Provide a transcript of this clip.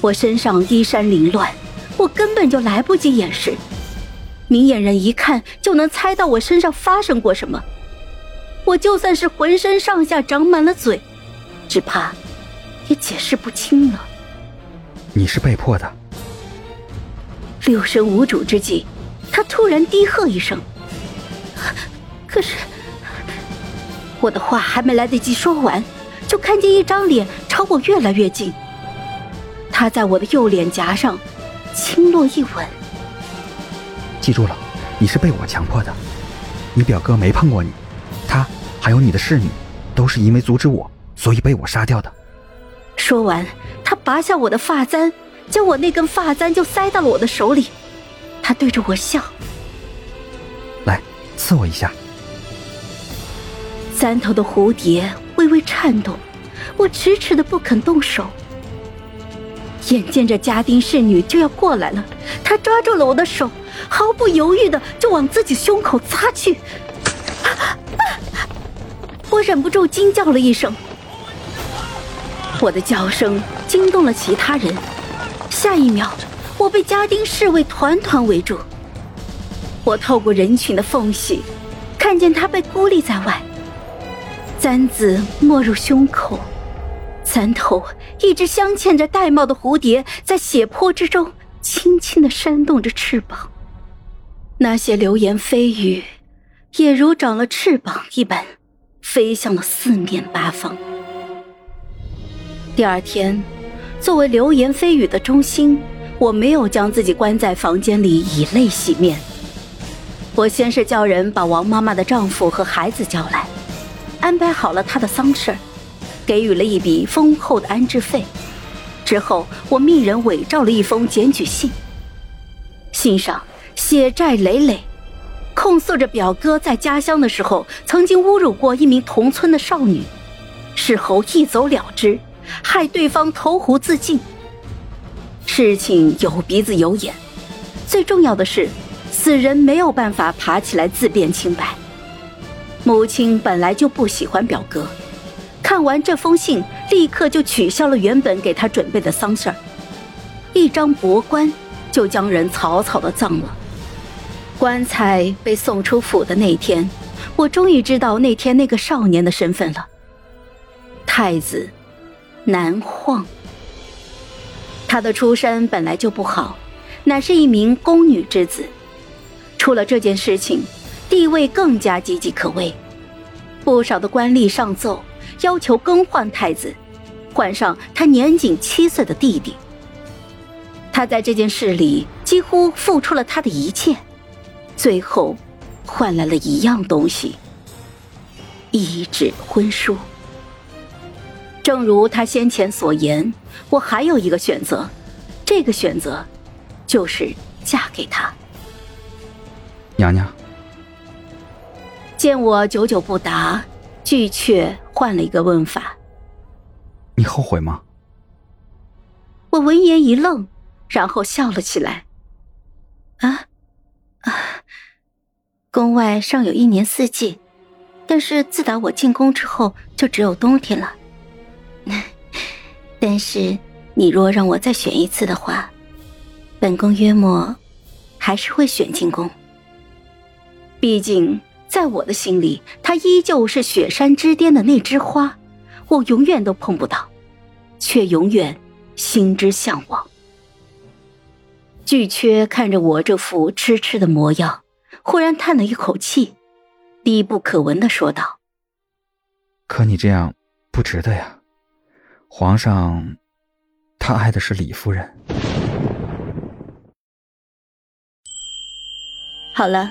我身上衣衫凌乱，我根本就来不及掩饰，明眼人一看就能猜到我身上发生过什么。我就算是浑身上下长满了嘴，只怕也解释不清了。你是被迫的。六神无主之际，他突然低喝一声。可是，我的话还没来得及说完，就看见一张脸朝我越来越近。他在我的右脸颊上轻落一吻。记住了，你是被我强迫的。你表哥没碰过你，他还有你的侍女，都是因为阻止我，所以被我杀掉的。说完，他拔下我的发簪。将我那根发簪就塞到了我的手里，他对着我笑，来刺我一下。簪头的蝴蝶微微颤动，我迟迟的不肯动手。眼见着家丁侍女就要过来了，她抓住了我的手，毫不犹豫的就往自己胸口扎去。我忍不住惊叫了一声，我的叫声惊动了其他人。下一秒，我被家丁侍卫团团围住。我透过人群的缝隙，看见他被孤立在外。簪子没入胸口，簪头一只镶嵌着玳瑁的蝴蝶在血泊之中轻轻的扇动着翅膀。那些流言蜚语，也如长了翅膀一般，飞向了四面八方。第二天。作为流言蜚语的中心，我没有将自己关在房间里以泪洗面。我先是叫人把王妈妈的丈夫和孩子叫来，安排好了他的丧事给予了一笔丰厚的安置费。之后，我命人伪造了一封检举信，信上血债累累，控诉着表哥在家乡的时候曾经侮辱过一名同村的少女，事后一走了之。害对方投湖自尽，事情有鼻子有眼，最重要的是，死人没有办法爬起来自辩清白。母亲本来就不喜欢表哥，看完这封信，立刻就取消了原本给他准备的丧事儿，一张薄棺就将人草草的葬了。棺材被送出府的那天，我终于知道那天那个少年的身份了，太子。南晃，他的出身本来就不好，乃是一名宫女之子。出了这件事情，地位更加岌岌可危。不少的官吏上奏，要求更换太子，换上他年仅七岁的弟弟。他在这件事里几乎付出了他的一切，最后换来了一样东西——一纸婚书。正如他先前所言，我还有一个选择，这个选择就是嫁给他。娘娘，见我久久不答，巨阙换了一个问法：“你后悔吗？”我闻言一愣，然后笑了起来：“啊啊，宫外尚有一年四季，但是自打我进宫之后，就只有冬天了。”但是，你若让我再选一次的话，本宫约莫还是会选进宫。毕竟，在我的心里，她依旧是雪山之巅的那枝花，我永远都碰不到，却永远心之向往。巨缺看着我这副痴痴的模样，忽然叹了一口气，低不可闻的说道：“可你这样不值得呀。”皇上，他爱的是李夫人。好了，